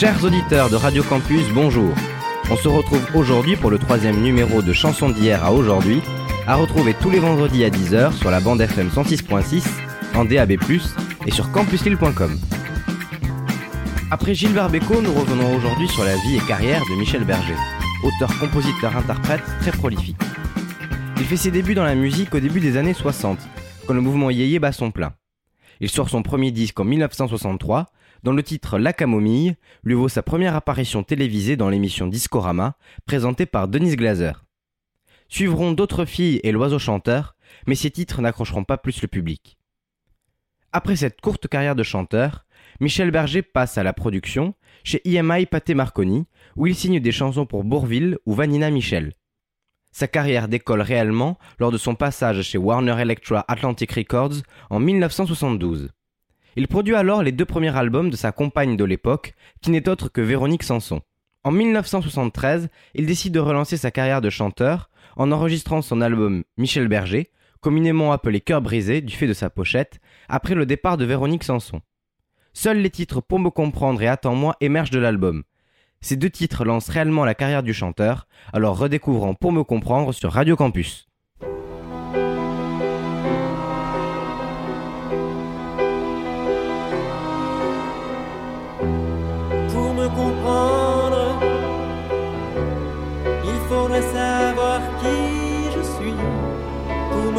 Chers auditeurs de Radio Campus, bonjour. On se retrouve aujourd'hui pour le troisième numéro de Chansons d'hier à aujourd'hui, à retrouver tous les vendredis à 10h sur la bande FM 106.6, en DAB+, et sur campuslille.com. Après Gilbert Bécaud, nous revenons aujourd'hui sur la vie et carrière de Michel Berger, auteur, compositeur, interprète très prolifique. Il fait ses débuts dans la musique au début des années 60, quand le mouvement Yéyé bat son plein. Il sort son premier disque en 1963, dont le titre La Camomille lui vaut sa première apparition télévisée dans l'émission Discorama, présentée par Denise Glaser. Suivront d'autres filles et l'oiseau chanteur, mais ces titres n'accrocheront pas plus le public. Après cette courte carrière de chanteur, Michel Berger passe à la production chez IMI Pathé Marconi, où il signe des chansons pour Bourville ou Vanina Michel. Sa carrière décolle réellement lors de son passage chez Warner Electra Atlantic Records en 1972. Il produit alors les deux premiers albums de sa compagne de l'époque, qui n'est autre que Véronique Sanson. En 1973, il décide de relancer sa carrière de chanteur en enregistrant son album Michel Berger, communément appelé Cœur brisé du fait de sa pochette, après le départ de Véronique Sanson. Seuls les titres Pour me comprendre et Attends-moi émergent de l'album. Ces deux titres lancent réellement la carrière du chanteur, alors redécouvrons Pour me comprendre sur Radio Campus.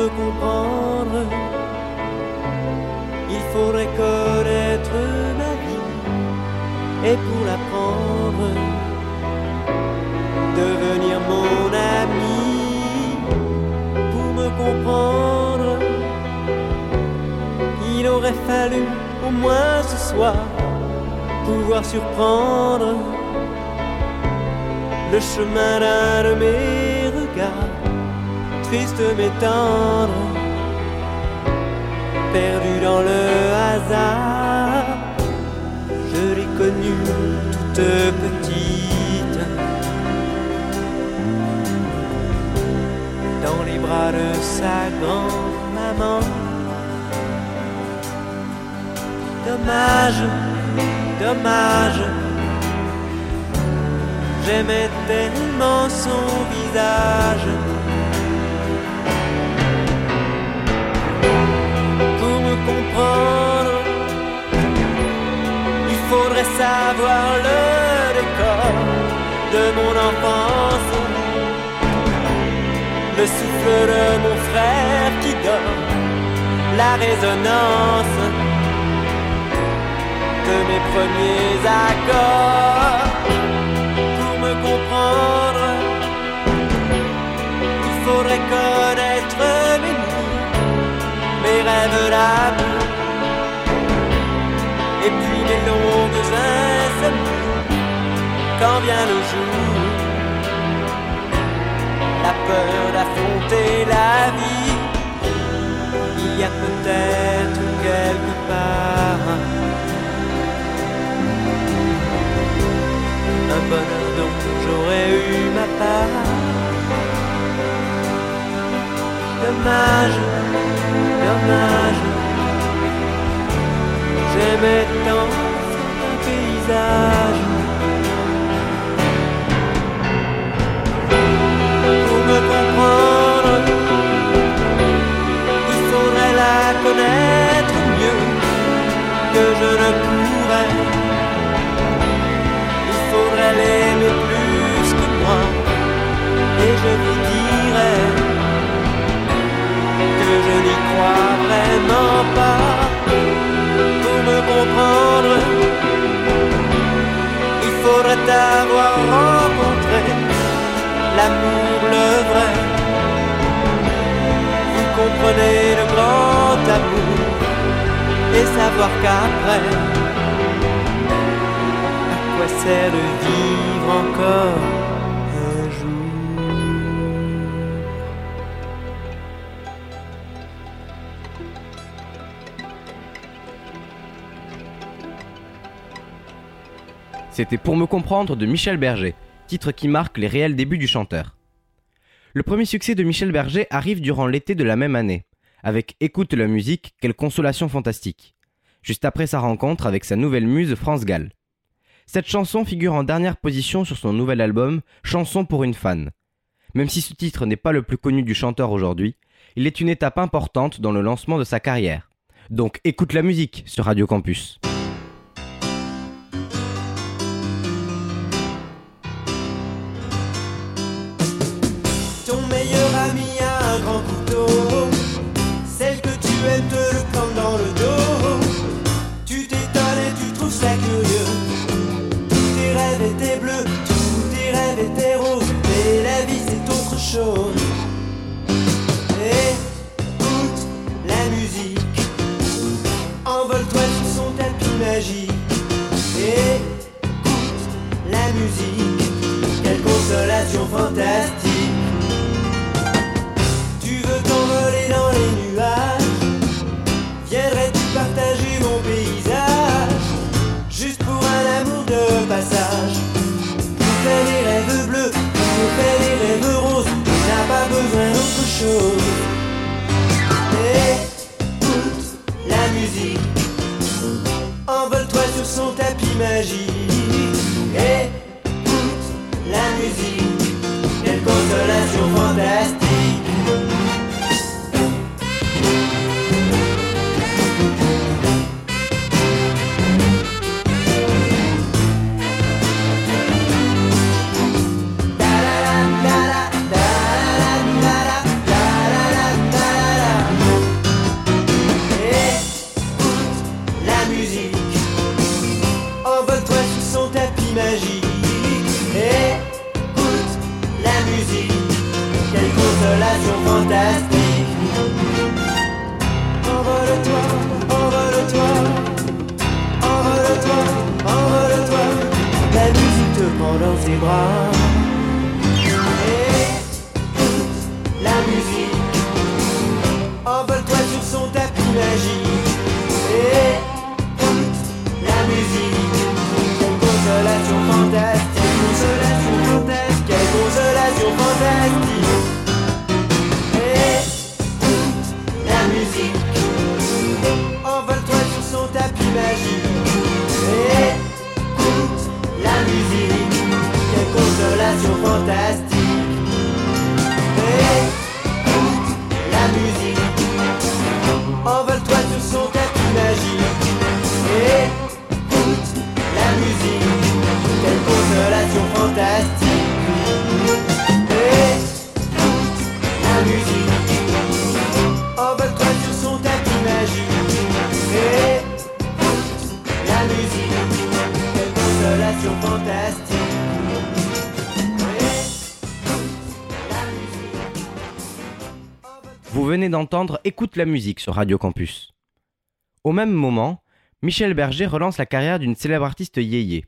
Me comprendre, il faudrait connaître ma vie. Et pour l'apprendre, devenir mon ami. Pour me comprendre, il aurait fallu au moins ce soir pouvoir surprendre le chemin d'un de mes regards, triste mais tendre, perdu dans le hasard. Je l'ai connue toute petite, dans les bras de sa grand-maman. Dommage dommage. J'aimais tellement son visage. Savoir le décor de mon enfance. Le souffle de mon frère qui donne la résonance de mes premiers accords. Pour me comprendre, il faudrait connaître mes nuits, mes rêves d'amour, et puis mes longues insomnies. Quand vient le jour, la peur d'affronter la vie, il y a peut-être quelque part. un bonheur dont j'aurais eu ma part. Dommage, dommage, j'aimais tant un paysage. Pour me comprendre, il faudrait la connaître mieux que je ne pourrais faudrait l'aimer plus que moi. Et je vous dirais que je n'y crois vraiment pas. Il faudrait avoir rencontré l'amour le vrai. Vous comprenez le grand amour et savoir qu'après quoi sert de vivre encore? C'était Pour me comprendre de Michel Berger, titre qui marque les réels débuts du chanteur. Le premier succès de Michel Berger arrive durant l'été de la même année, avec Écoute la musique, quelle consolation fantastique, juste après sa rencontre avec sa nouvelle muse France Gall. Cette chanson figure en dernière position sur son nouvel album Chanson pour une fan. Même si ce titre n'est pas le plus connu du chanteur aujourd'hui, il est une étape importante dans le lancement de sa carrière. Donc écoute la musique sur Radio Campus. Te prendre dans le dos. Tu t'étonnes et tu trouves ça curieux. Tous tes rêves étaient bleus, tous tes rêves étaient roses. Mais la vie c'est autre chose. Écoute la musique sur Radio Campus. Au même moment, Michel Berger relance la carrière d'une célèbre artiste yéyé.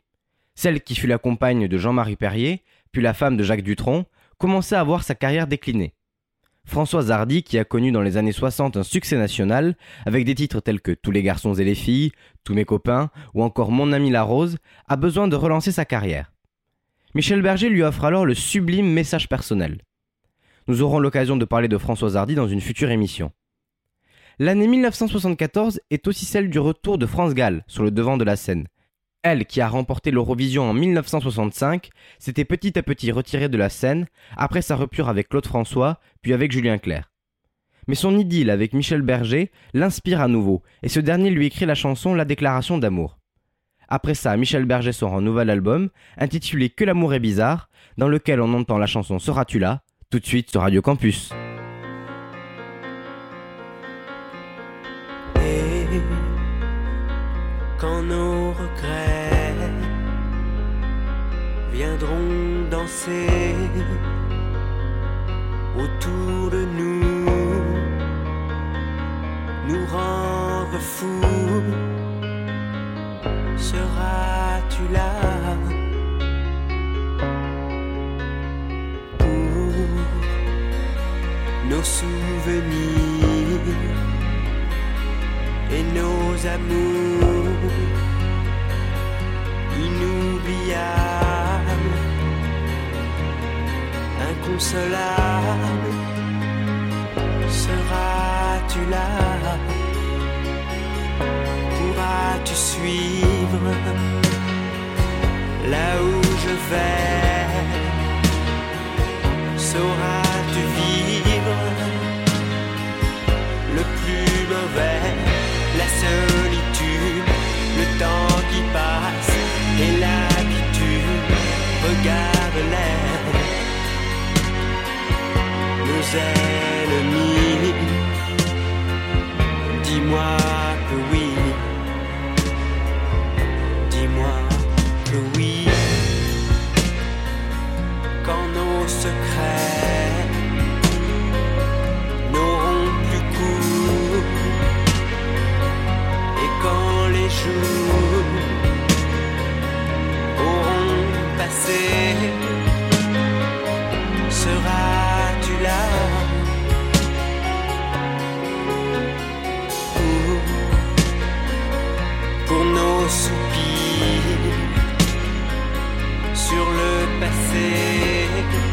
Celle qui fut la compagne de Jean-Marie Perrier, puis la femme de Jacques Dutronc, commençait à voir sa carrière décliner. Françoise Hardy, qui a connu dans les années 60 un succès national, avec des titres tels que Tous les garçons et les filles, Tous mes copains, ou encore Mon ami la rose, a besoin de relancer sa carrière. Michel Berger lui offre alors le sublime message personnel. Nous aurons l'occasion de parler de Françoise Hardy dans une future émission. L'année 1974 est aussi celle du retour de France Gall sur le devant de la scène. Elle, qui a remporté l'Eurovision en 1965, s'était petit à petit retirée de la scène après sa rupture avec Claude François, puis avec Julien Clerc. Mais son idylle avec Michel Berger l'inspire à nouveau, et ce dernier lui écrit la chanson La déclaration d'amour. Après ça, Michel Berger sort un nouvel album, intitulé Que l'amour est bizarre, dans lequel on entend la chanson Seras-tu là? Tout de suite sur Radio Campus. Et quand nos regrets viendront danser autour de nous, nous rendre fous, seras-tu là? Nos souvenirs et nos amours inoubliables, inconsolables. Seras-tu là? Pourras-tu suivre le faire Sauras-tu vivre Dis-moi que oui. Dis-moi que oui. Quand nos secrets n'auront plus cours Et quand les jours auront passé sur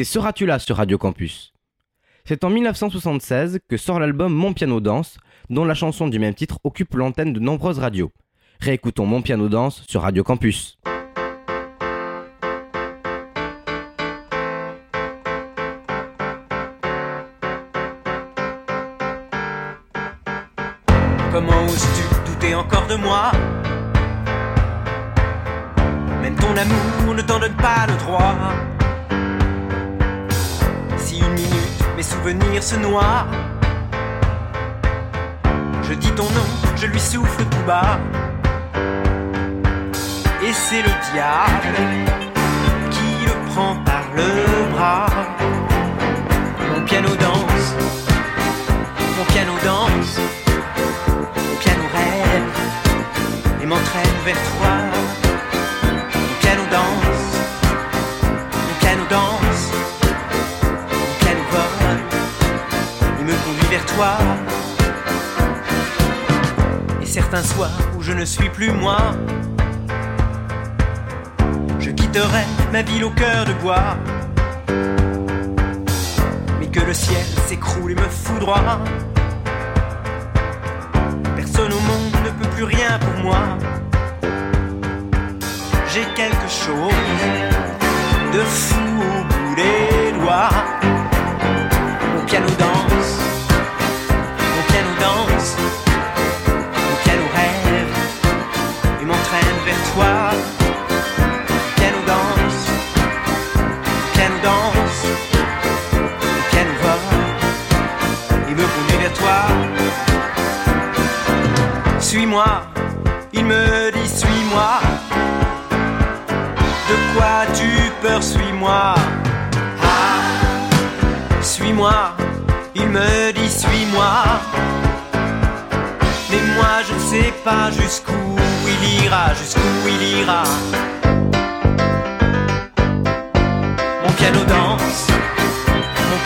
C'était Seras-tu là sur Radio Campus C'est en 1976 que sort l'album Mon Piano Danse, dont la chanson du même titre occupe l'antenne de nombreuses radios. Réécoutons Mon Piano Danse sur Radio Campus. Comment oses-tu douter encore de moi? Même ton amour ne t'en donne pas le droit. Une minute mes souvenirs se noient, je dis ton nom, je lui souffle tout bas. Et c'est le diable qui le prend par le bras. Mon piano danse, mon piano danse. Mon piano rêve et m'entraîne vers toi. Et certains soirs où je ne suis plus moi, je quitterai ma ville au cœur de bois. Mais que le ciel s'écroule et me foudroie. Personne au monde ne peut plus rien pour moi. J'ai quelque chose de fou au bout des doigts. Suis-moi, il me dit suis-moi. De quoi tu peur, suis-moi? Ah, suis-moi, il me dit suis-moi. Mais moi je ne sais pas jusqu'où il ira, jusqu'où il ira. Mon piano danse, Vous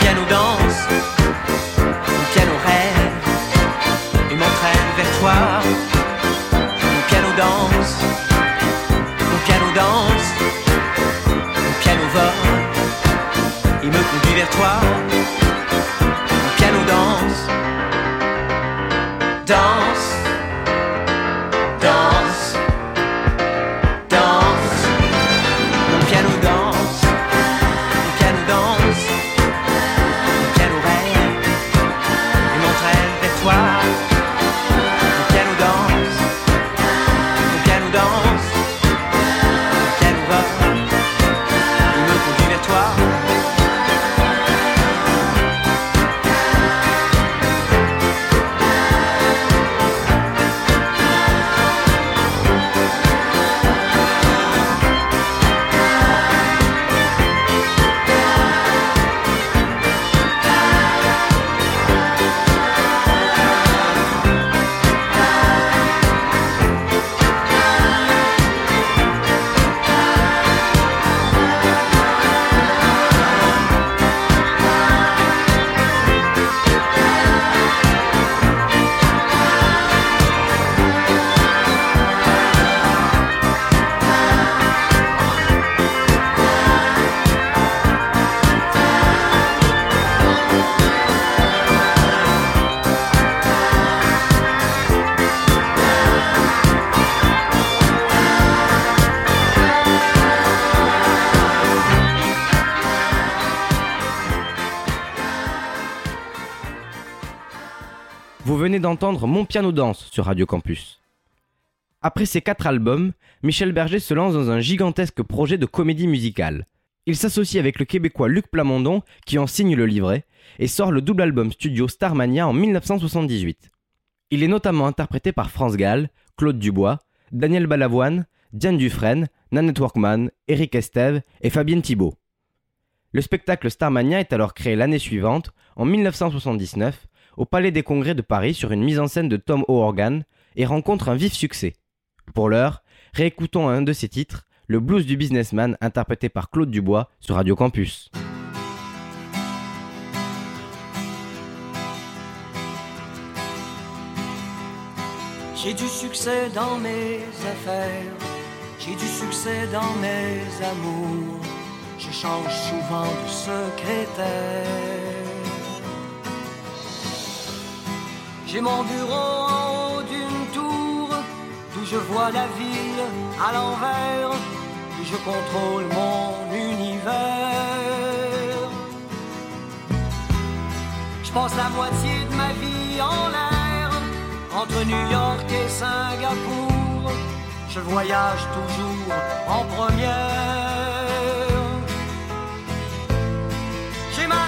d'entendre Mon piano danse sur Radio Campus. Après ces quatre albums, Michel Berger se lance dans un gigantesque projet de comédie musicale. Il s'associe avec le Québécois Luc Plamondon qui en signe le livret et sort le double album studio Starmania en 1978. Il est notamment interprété par France Gall, Claude Dubois, Daniel Balavoine, Diane Dufresne, Nanette Workman, Eric Estève et Fabienne Thibault. Le spectacle Starmania est alors créé l'année suivante, en 1979, au Palais des Congrès de Paris sur une mise en scène de Tom O'Organ et rencontre un vif succès. Pour l'heure, réécoutons un de ses titres, le blues du businessman interprété par Claude Dubois sur Radio Campus. J'ai du succès dans mes affaires, j'ai du succès dans mes amours, je change souvent de secrétaire. J'ai mon bureau en haut d'une tour, d'où je vois la ville à l'envers, où je contrôle mon univers. Je passe la moitié de ma vie en l'air, entre New York et Singapour. Je voyage toujours en première. J'ai ma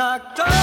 un acteur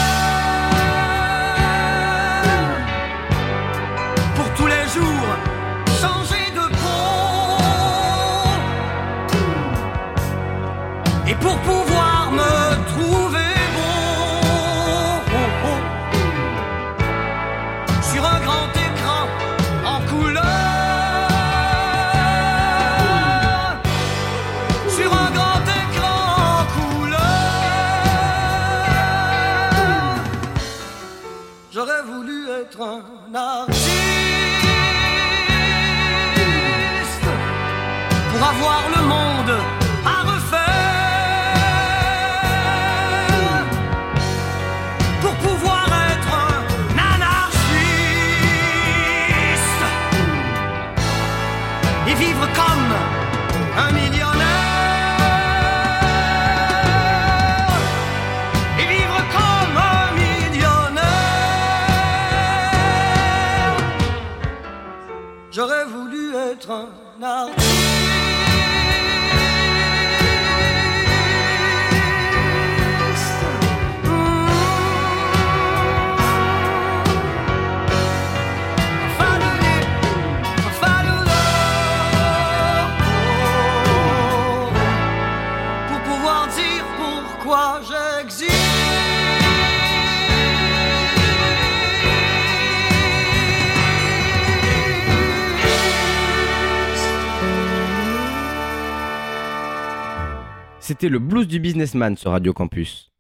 C'était le blues du businessman sur Radio Campus.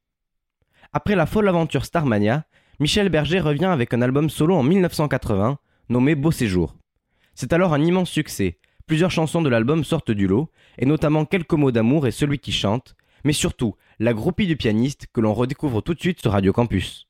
Après la folle aventure Starmania, Michel Berger revient avec un album solo en 1980 nommé Beau Séjour. C'est alors un immense succès. Plusieurs chansons de l'album sortent du lot, et notamment Quelques mots d'amour et Celui qui chante, mais surtout La groupie du pianiste que l'on redécouvre tout de suite sur Radio Campus.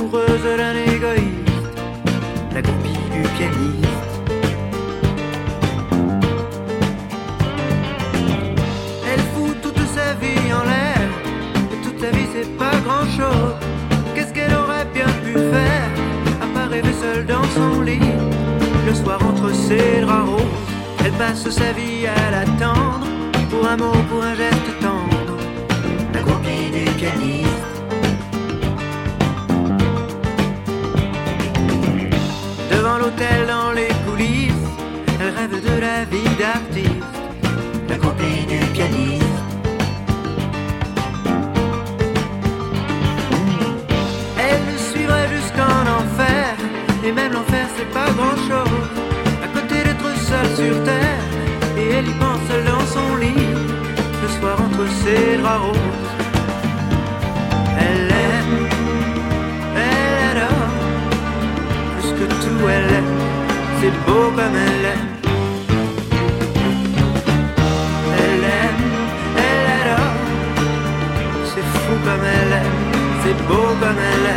Amoureuse d'un égoïste, la copie du pianiste. Elle fout toute sa vie en l'air, et toute sa vie c'est pas grand chose. Qu'est-ce qu'elle aurait bien pu faire À part rêver seule dans son lit? Le soir entre ses draps roses Elle passe sa vie à l'attendre Pour un mot, pour un geste tendre La copie du pianiste L'hôtel dans les coulisses? Elle rêve de la vie d'artiste La copie du pianiste Elle le suivrait jusqu'en enfer Et même l'enfer c'est pas grand chose À côté d'être seule sur terre Et elle y pense seule dans son lit Le soir entre ses draps roses. Elle aime Elle adore Plus que tout elle aime C'est beau comme elle aime Elle aime Elle adore. C'est fou comme elle aime c'est beau comme elle.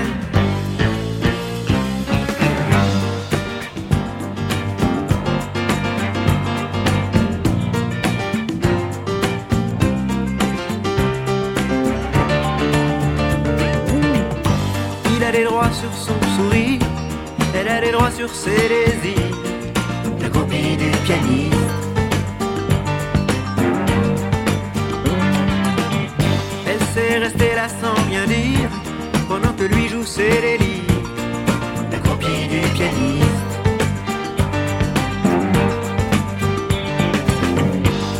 Il a des droits sur son sur désirs. La copie du pianiste. Elle sait rester là sans rien dire Pendant que lui joue délires La copie du pianiste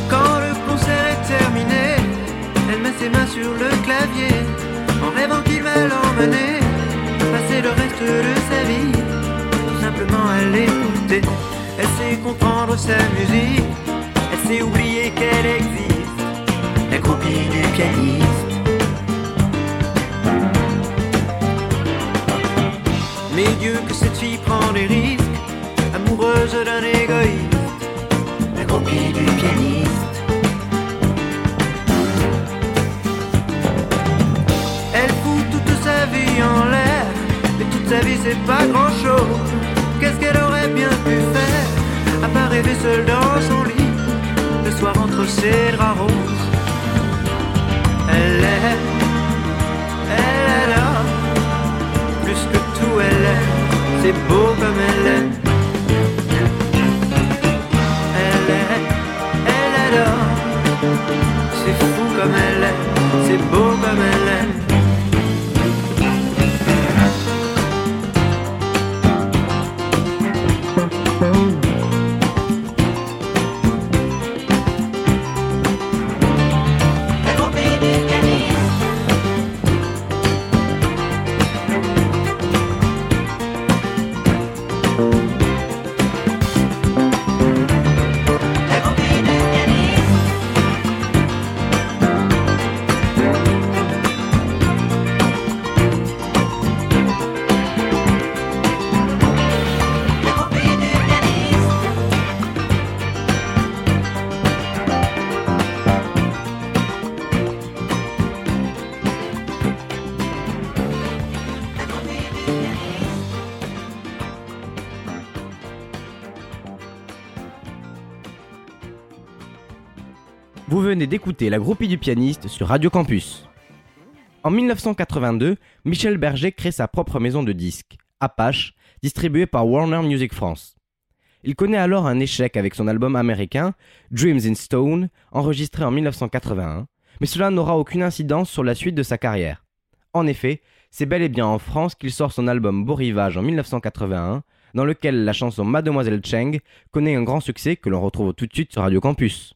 Quand le concert est terminé Elle met ses mains sur le clavier En rêvant qu'il va l'emmener Passer le reste de sa vie simplement à Elle sait comprendre sa musique. Elle sait oublier qu'elle existe. La copie du pianiste. Mais Dieu que cette fille prend des risques, amoureuse d'un égoïste, la copie du pianiste. Elle fout toute sa vie en l'air, et toute sa vie c'est pas grand chose. Bien pu faire, à part rêver seule dans son lit, le soir entre ses draps roses. Elle aime, elle adore plus que tout elle aime, c'est beau comme elle aime. Elle aime, elle adore, c'est fou comme elle aime, d'écouter La groupie du pianiste sur Radio Campus. En 1982, Michel Berger crée sa propre maison de disques, Apache, distribuée par Warner Music France. Il connaît alors un échec avec son album américain Dreams in Stone, enregistré en 1981, mais cela n'aura aucune incidence sur la suite de sa carrière. En effet, c'est bel et bien en France qu'il sort son album Beau Rivage en 1981, dans lequel la chanson Mademoiselle Cheng connaît un grand succès que l'on retrouve tout de suite sur Radio Campus.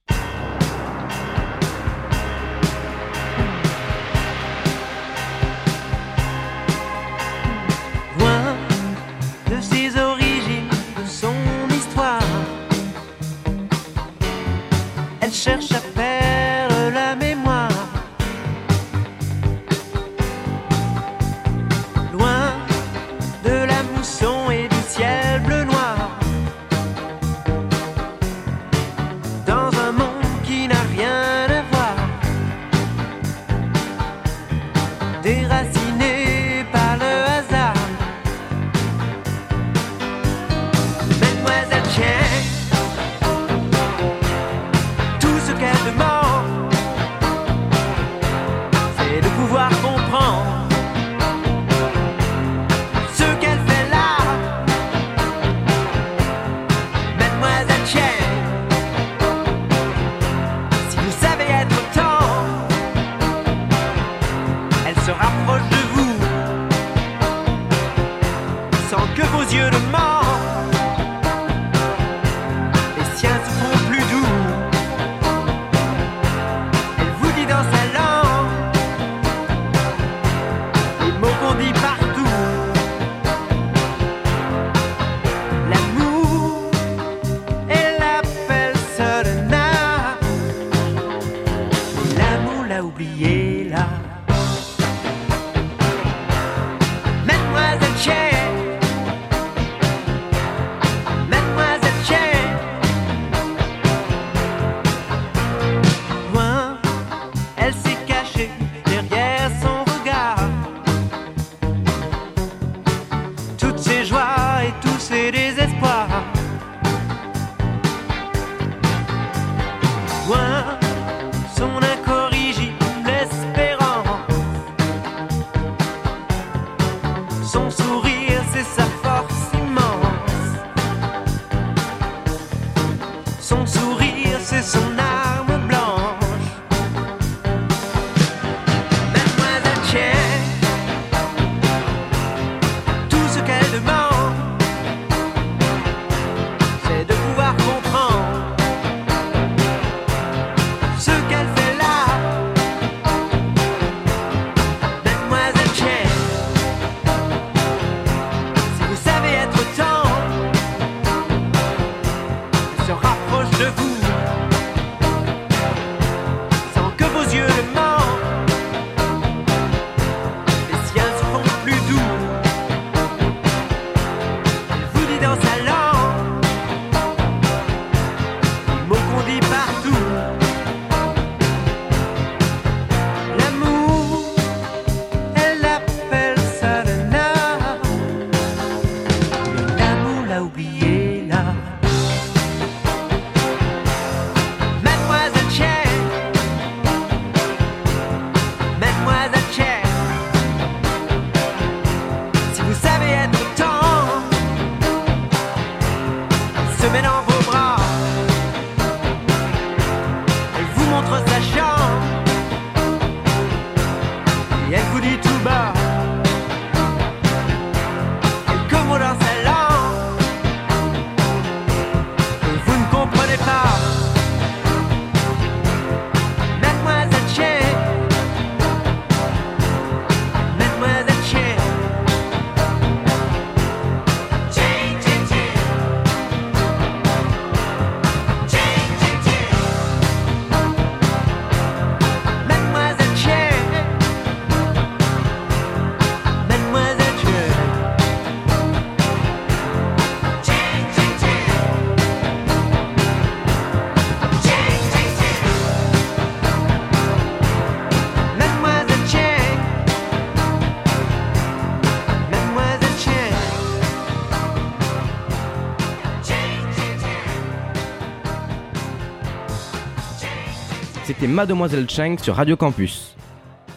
Mademoiselle Chang sur Radio Campus.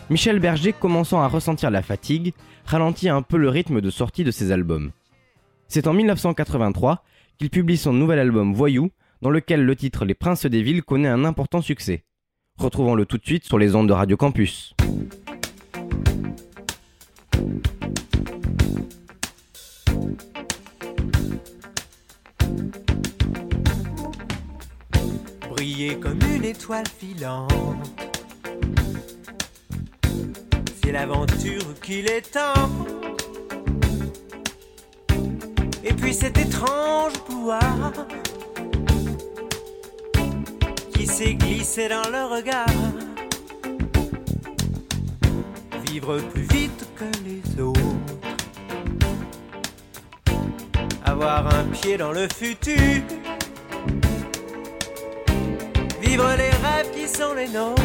Michel Berger, commençant à ressentir la fatigue, ralentit un peu le rythme de sortie de ses albums. C'est en 1983 qu'il publie son nouvel album Voyou, dans lequel le titre Les Princes des Villes connaît un important succès. Retrouvons-le tout de suite sur les ondes de Radio Campus briller comme une étoile filante. C'est l'aventure qu'il est temps. Et puis cet étrange pouvoir qui s'est glissé dans le regard. Vivre plus vite que les autres. Avoir un pied dans le futur vivre les rêves qui sont les nôtres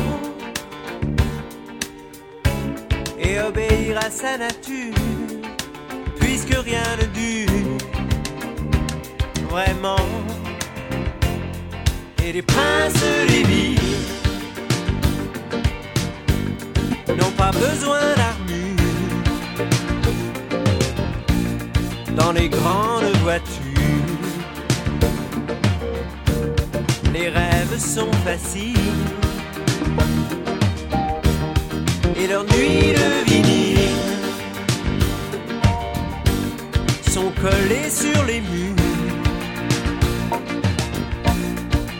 et obéir à sa nature, puisque rien ne dure vraiment. Et les princes des villes n'ont pas besoin d'armure dans les grandes voitures. Sont faciles. Et leurs nuits de vinyle. Sont collées sur les murs.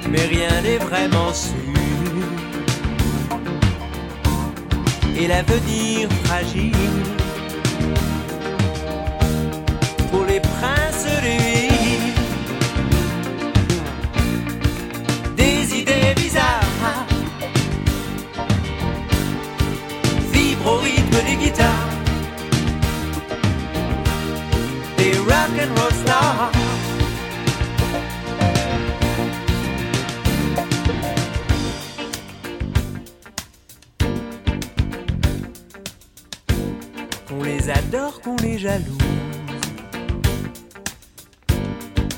Mais rien n'est vraiment sûr. Et l'avenir fragile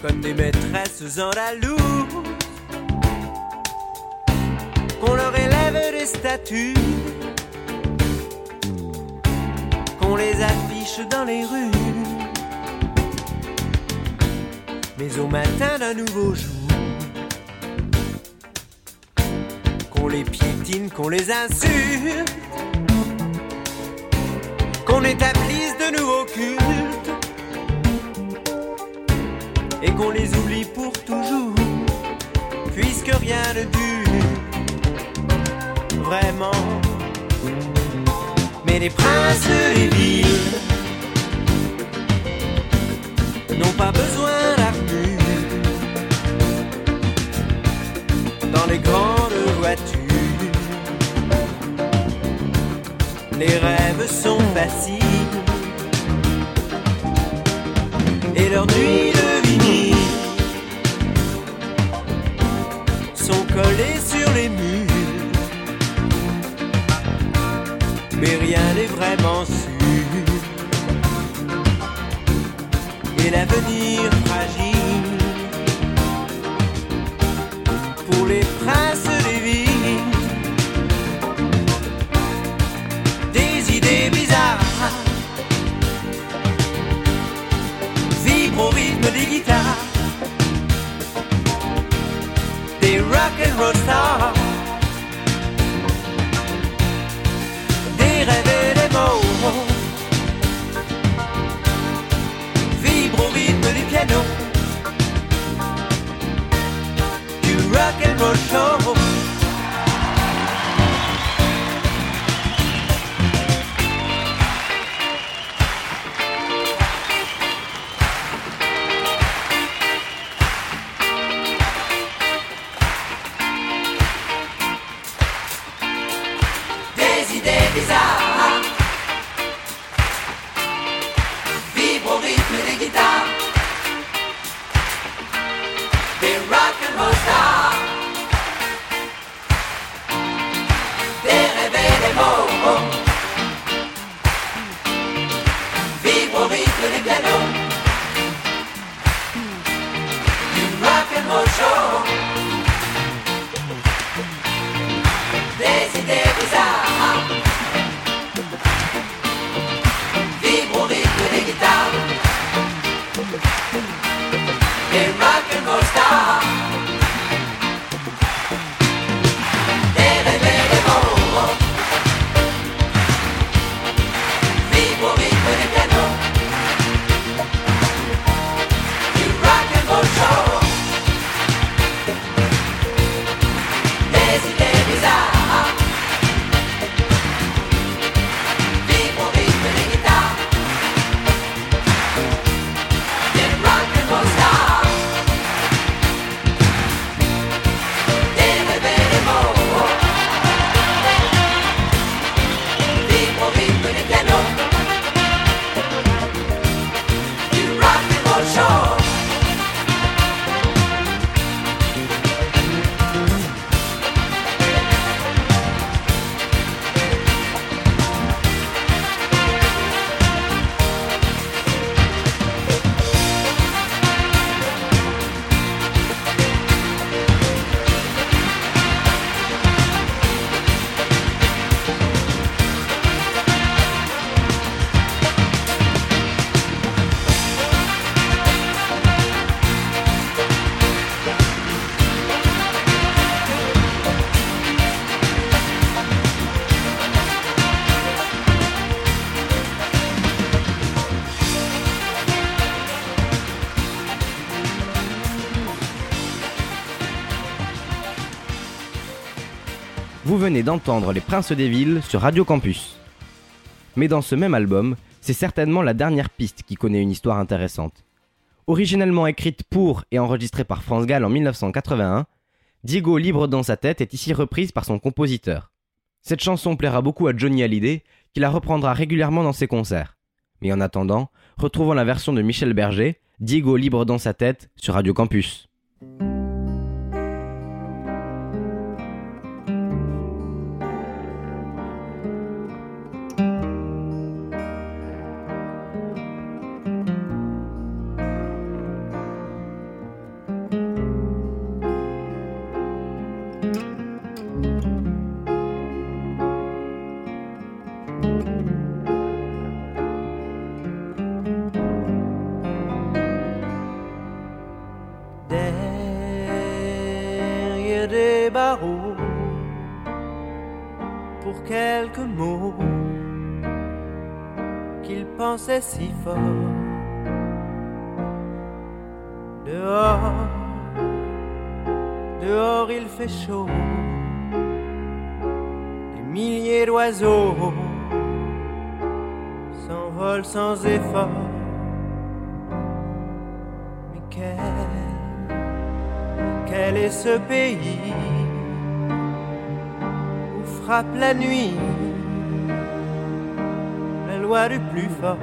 comme des maîtresses andalouse qu'on leur élève des statues, qu'on les affiche dans les rues. Mais au matin d'un nouveau jour, qu'on les piétine, qu'on les insulte, qu'on établisse de nouveaux cultes, et qu'on les oublie pour toujours, puisque rien ne dure vraiment. Mais les princes des villes n'ont pas besoin d'armure dans les grandes voitures. Les rêves sont faciles et leurs nuits de vinyle sont collées sur les murs. mais rien n'est vraiment sûr. Et l'avenir fragile rock and roll stars. des rêves et des mots vibre au rythme du piano du rock and roll show. Vous venez d'entendre Les Princes des Villes sur Radio Campus. Mais dans ce même album, c'est certainement la dernière piste qui connaît une histoire intéressante. Originellement écrite pour et enregistrée par France Gall en 1981, Diego libre dans sa tête est ici reprise par son compositeur. Cette chanson plaira beaucoup à Johnny Hallyday, qui la reprendra régulièrement dans ses concerts. Mais en attendant, retrouvons la version de Michel Berger, Diego libre dans sa tête, sur Radio Campus. Frappe la nuit la loi du plus fort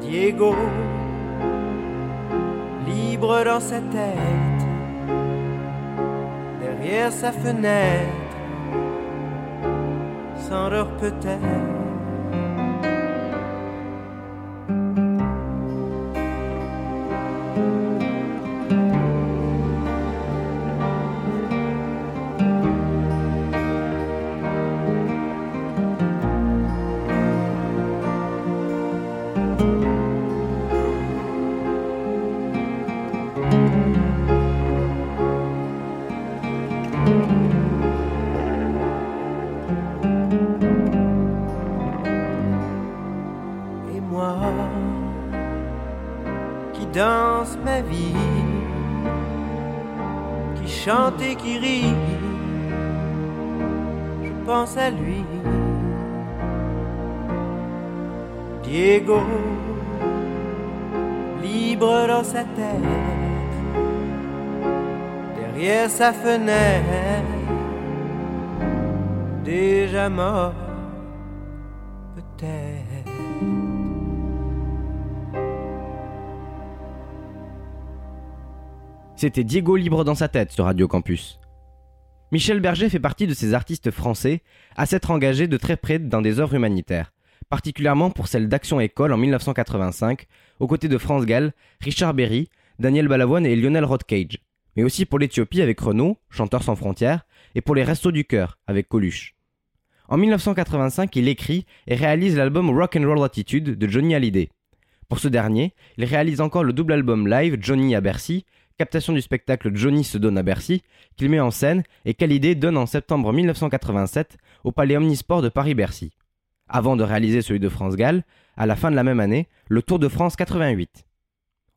Diego, libre dans sa tête, derrière sa fenêtre, s'endort peut-être. Qui rit, je pense à lui. Diego, libre dans sa tête, derrière sa fenêtre, déjà mort C'était Diego libre dans sa tête sur Radio Campus. Michel Berger fait partie de ces artistes français à s'être engagés de très près dans des œuvres humanitaires, particulièrement pour celle d'Action École en 1985, aux côtés de France Gall, Richard Berry, Daniel Balavoine et Lionel Rothcage, mais aussi pour l'Éthiopie avec Renaud, chanteur sans frontières, et pour les Restos du Cœur avec Coluche. En 1985, il écrit et réalise l'album Rock and Roll Attitude de Johnny Hallyday. Pour ce dernier, il réalise encore le double album live Johnny à Bercy, captation du spectacle Johnny se donne à Bercy, qu'il met en scène et qu'Hallyday donne en septembre 1987 au Palais Omnisport de Paris-Bercy. Avant de réaliser celui de France Gall, à la fin de la même année, le Tour de France 88.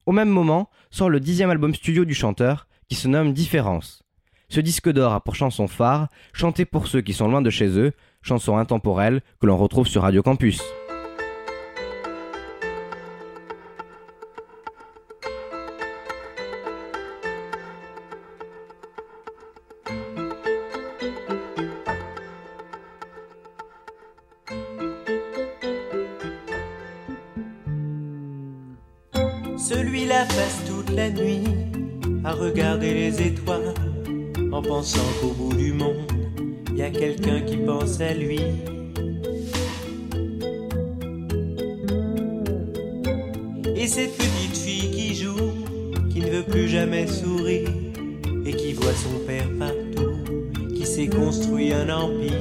Au même moment, sort le dixième album studio du chanteur, qui se nomme Différence. Ce disque d'or a pour chanson phare Chanter pour ceux qui sont loin de chez eux, chanson intemporelle que l'on retrouve sur Radio Campus. Celui-là passe toute la nuit à regarder les étoiles en pensant qu'au bout du monde, il y a quelqu'un qui pense à lui. Et cette petite fille qui joue, qui ne veut plus jamais sourire et qui voit son père partout, qui s'est construit un empire.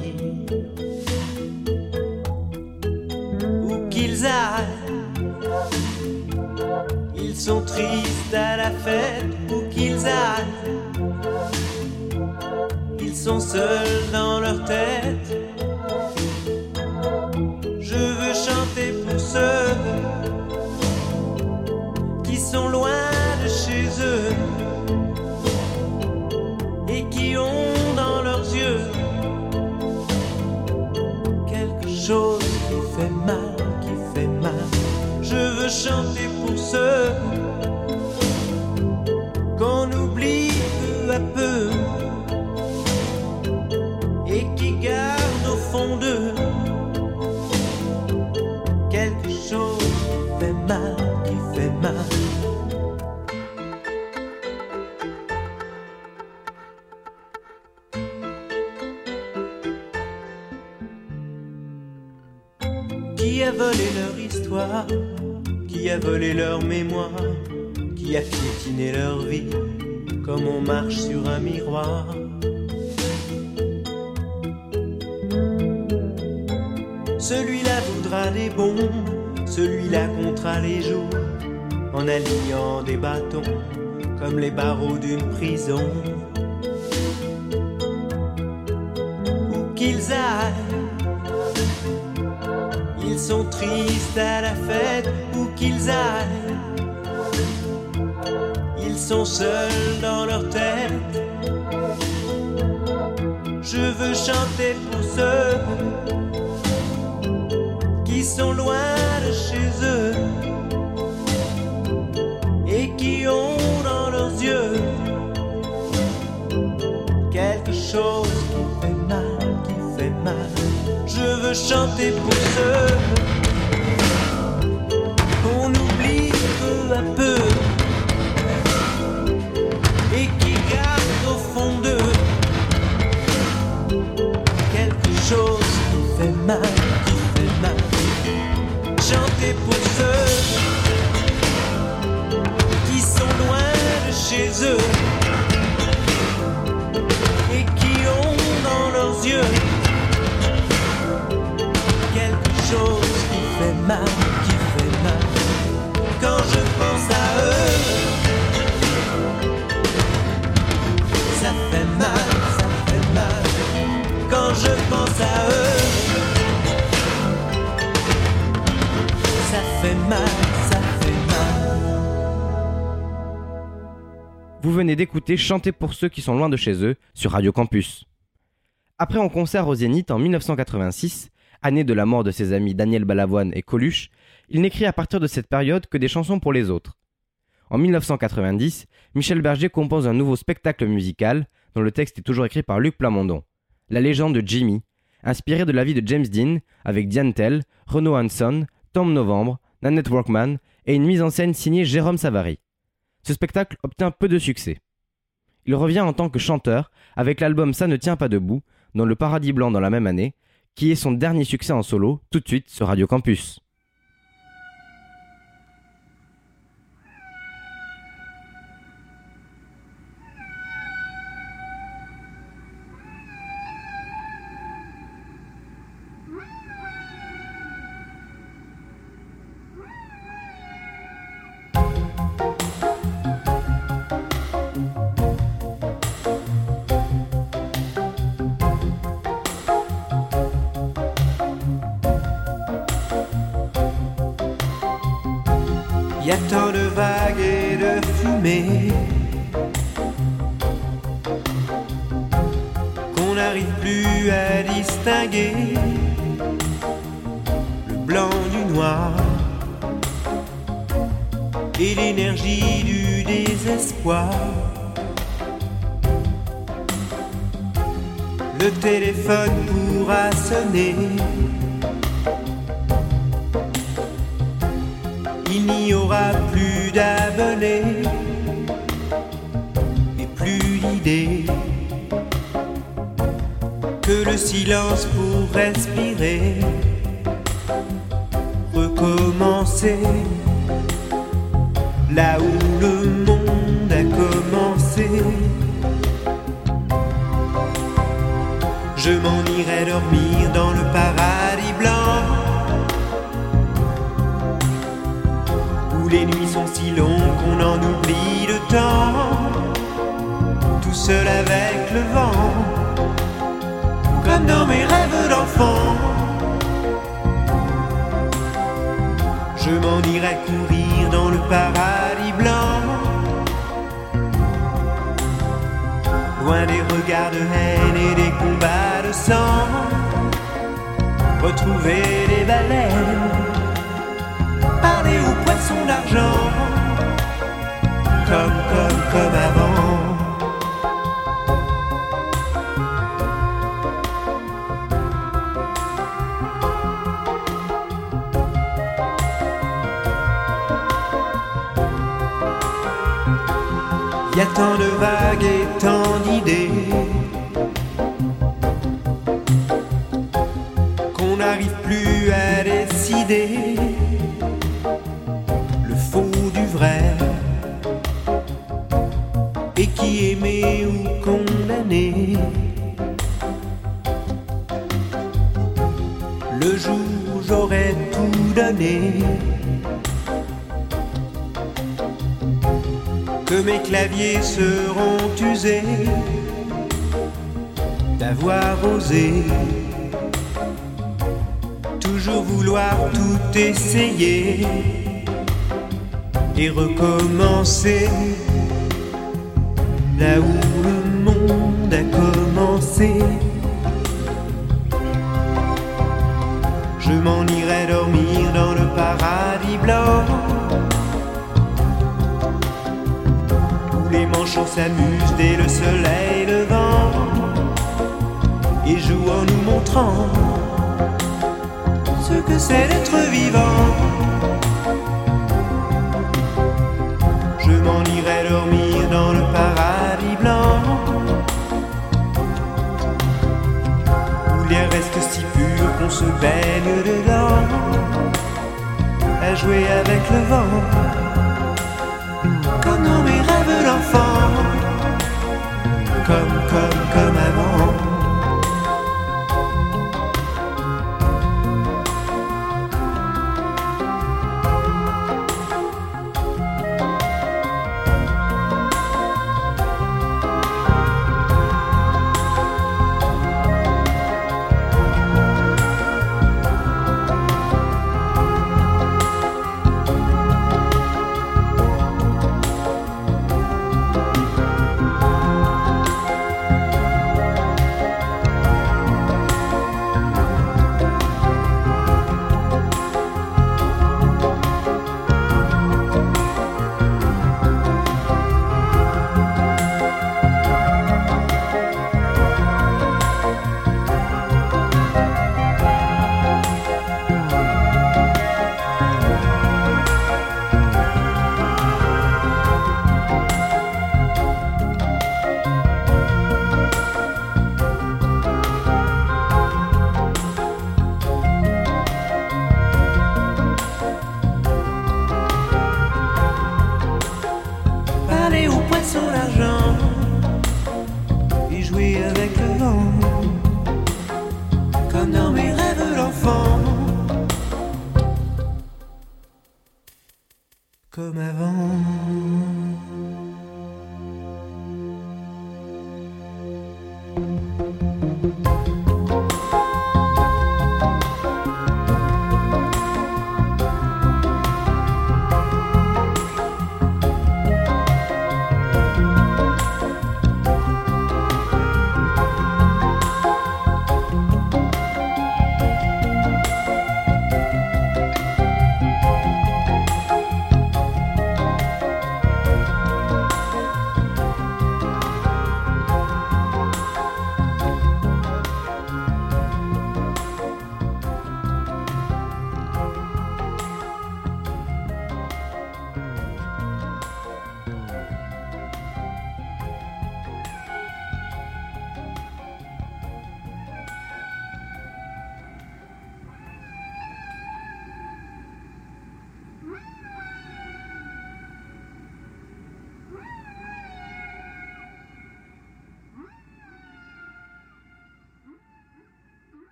Où qu'ils aillent, la fête où qu'ils aillent. Ils sont seuls dans leur tête. Celui-là voudra des bombes Celui-là comptera les jours En alignant des bâtons Comme les barreaux d'une prison Où qu'ils aillent ils sont tristes à la fête où qu'ils aillent. Ils sont seuls dans leur tête. Je veux chanter pour ceux sont loin de chez eux et qui ont dans leurs yeux quelque chose qui fait mal, qui fait mal. Je veux chanter pour ceux qu'on oublie peu à peu et qui gardent au fond d'eux quelque chose qui fait mal, quelque chose qui fait mal, qui fait mal. Quand je pense à eux, ça fait mal, ça fait mal. Quand je pense à eux, ça fait mal, ça fait mal. Vous venez d'écouter Chanter pour ceux qui sont loin de chez eux sur Radio Campus. Après un concert au Zénith en 1986, année de la mort de ses amis Daniel Balavoine et Coluche, il n'écrit à partir de cette période que des chansons pour les autres. En 1990, Michel Berger compose un nouveau spectacle musical, dont le texte est toujours écrit par Luc Plamondon, La légende de Jimmy, inspiré de la vie de James Dean, avec Diane Tell, Renaud Hanson, Tom Novembre, Nanette Workman et une mise en scène signée Jérôme Savary. Ce spectacle obtient peu de succès. Il revient en tant que chanteur avec l'album Ça ne tient pas debout, dans le Paradis Blanc dans la même année, qui est son dernier succès en solo, tout de suite sur Radio Campus. Qu'on en oublie le temps. Tout seul avec le vent, comme dans mes rêves d'enfant. Je m'en irai courir dans le paradis blanc. Loin des regards de haine et des combats de sang. retrouver les baleines, parler aux poissons d'argent, comme, comme, comme avant. Y a tant de vagues et tant d'idées qu'on n'arrive plus à décider Le jour où j'aurais tout donné. que mes claviers seront usés d'avoir osé toujours vouloir tout essayer et recommencer là où monde a commencé. Je m'en irai dormir dans le paradis blanc. les manchots s'amusent dès le soleil levant et jouent en nous montrant ce que c'est d'être vivant. Qu'on se baigne dedans à jouer avec le vent. Comme dans mes rêves d'enfant, comme, comme, comme avant.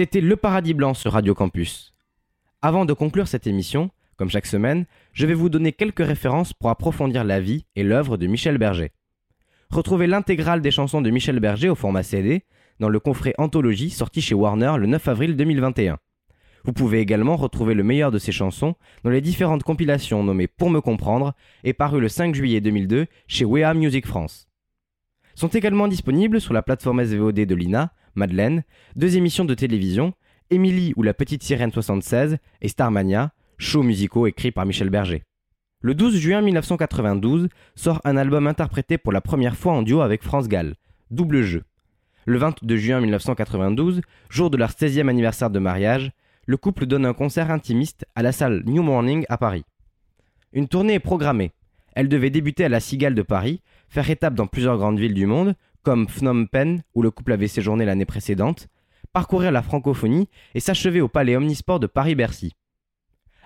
C'était Le Paradis Blanc sur Radio Campus. Avant de conclure cette émission, comme chaque semaine, je vais vous donner quelques références pour approfondir la vie et l'œuvre de Michel Berger. Retrouvez l'intégrale des chansons de Michel Berger au format CD dans le coffret Anthologie sorti chez Warner le 9 avril 2021. Vous pouvez également retrouver le meilleur de ses chansons dans les différentes compilations nommées Pour me comprendre et parues le 5 juillet 2002 chez Wea Music France. Sont également disponibles sur la plateforme SVOD de l'INA Madeleine, deux émissions de télévision, Émilie ou la petite sirène 76 et Starmania, shows musicaux écrits par Michel Berger. Le 12 juin 1992 sort un album interprété pour la première fois en duo avec France Gall, Double Jeu. Le 22 juin 1992, jour de leur 16e anniversaire de mariage, le couple donne un concert intimiste à la salle New Morning à Paris. Une tournée est programmée. Elle devait débuter à la Cigale de Paris, faire étape dans plusieurs grandes villes du monde, comme Phnom Penh, où le couple avait séjourné l'année précédente, parcourir la francophonie et s'achever au palais Omnisport de Paris-Bercy.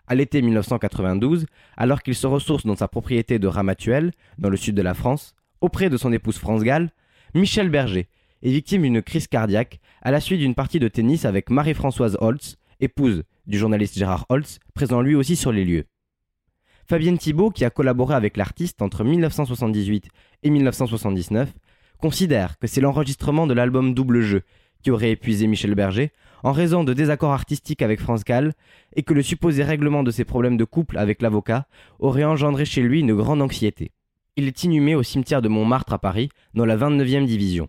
À l'été 1992, alors qu'il se ressource dans sa propriété de Ramatuelle, dans le sud de la France, auprès de son épouse France Gall, Michel Berger est victime d'une crise cardiaque à la suite d'une partie de tennis avec Marie-Françoise Holtz, épouse du journaliste Gérard Holtz, présent lui aussi sur les lieux. Fabienne Thibault, qui a collaboré avec l'artiste entre 1978 et 1979, considère que c'est l'enregistrement de l'album Double Jeu qui aurait épuisé Michel Berger en raison de désaccords artistiques avec France Gall et que le supposé règlement de ses problèmes de couple avec l'avocat aurait engendré chez lui une grande anxiété. Il est inhumé au cimetière de Montmartre à Paris, dans la 29e division.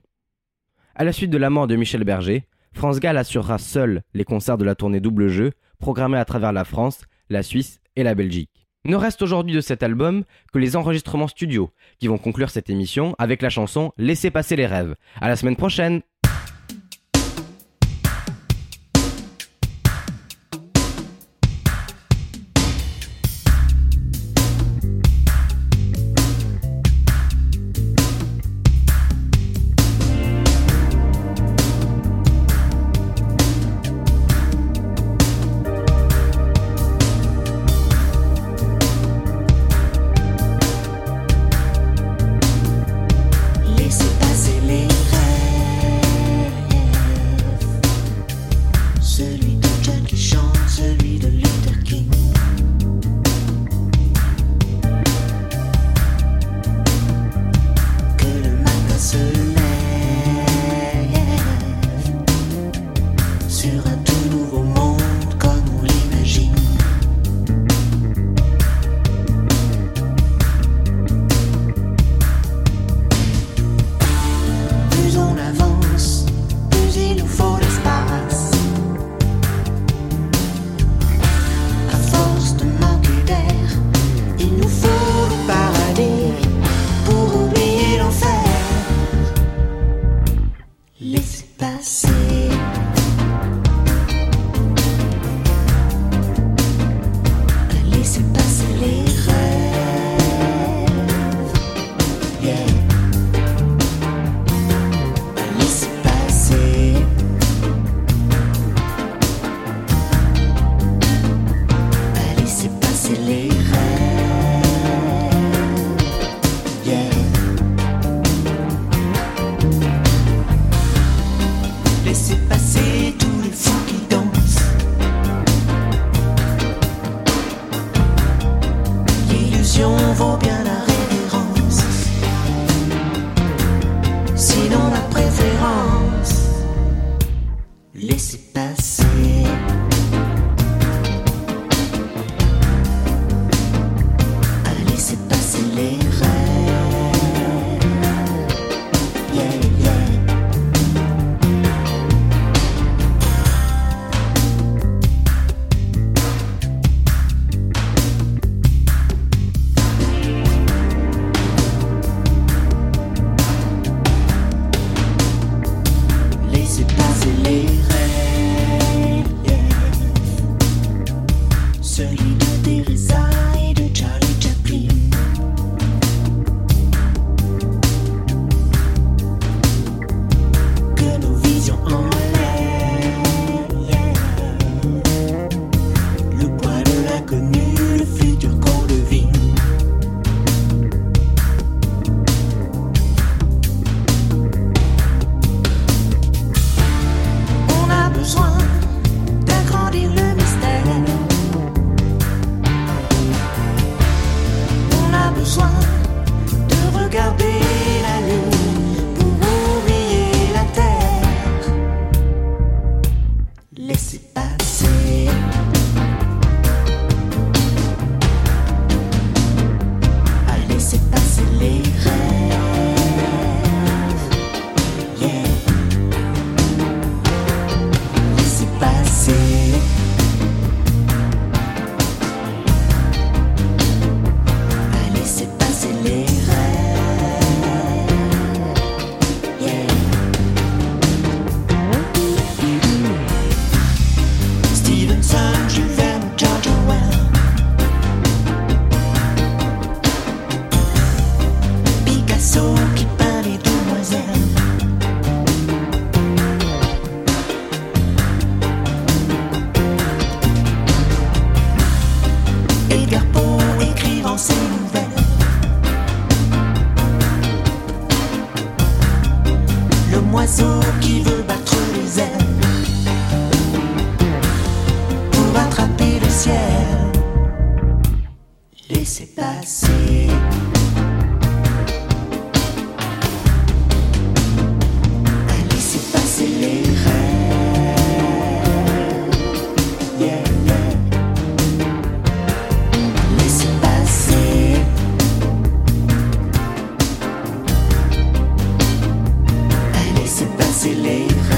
À la suite de la mort de Michel Berger, France Gall assurera seul les concerts de la tournée Double Jeu, programmés à travers la France, la Suisse et la Belgique. Ne reste aujourd'hui de cet album que les enregistrements studio, qui vont conclure cette émission avec la chanson Laissez passer les rêves. À la semaine prochaine! silêncio.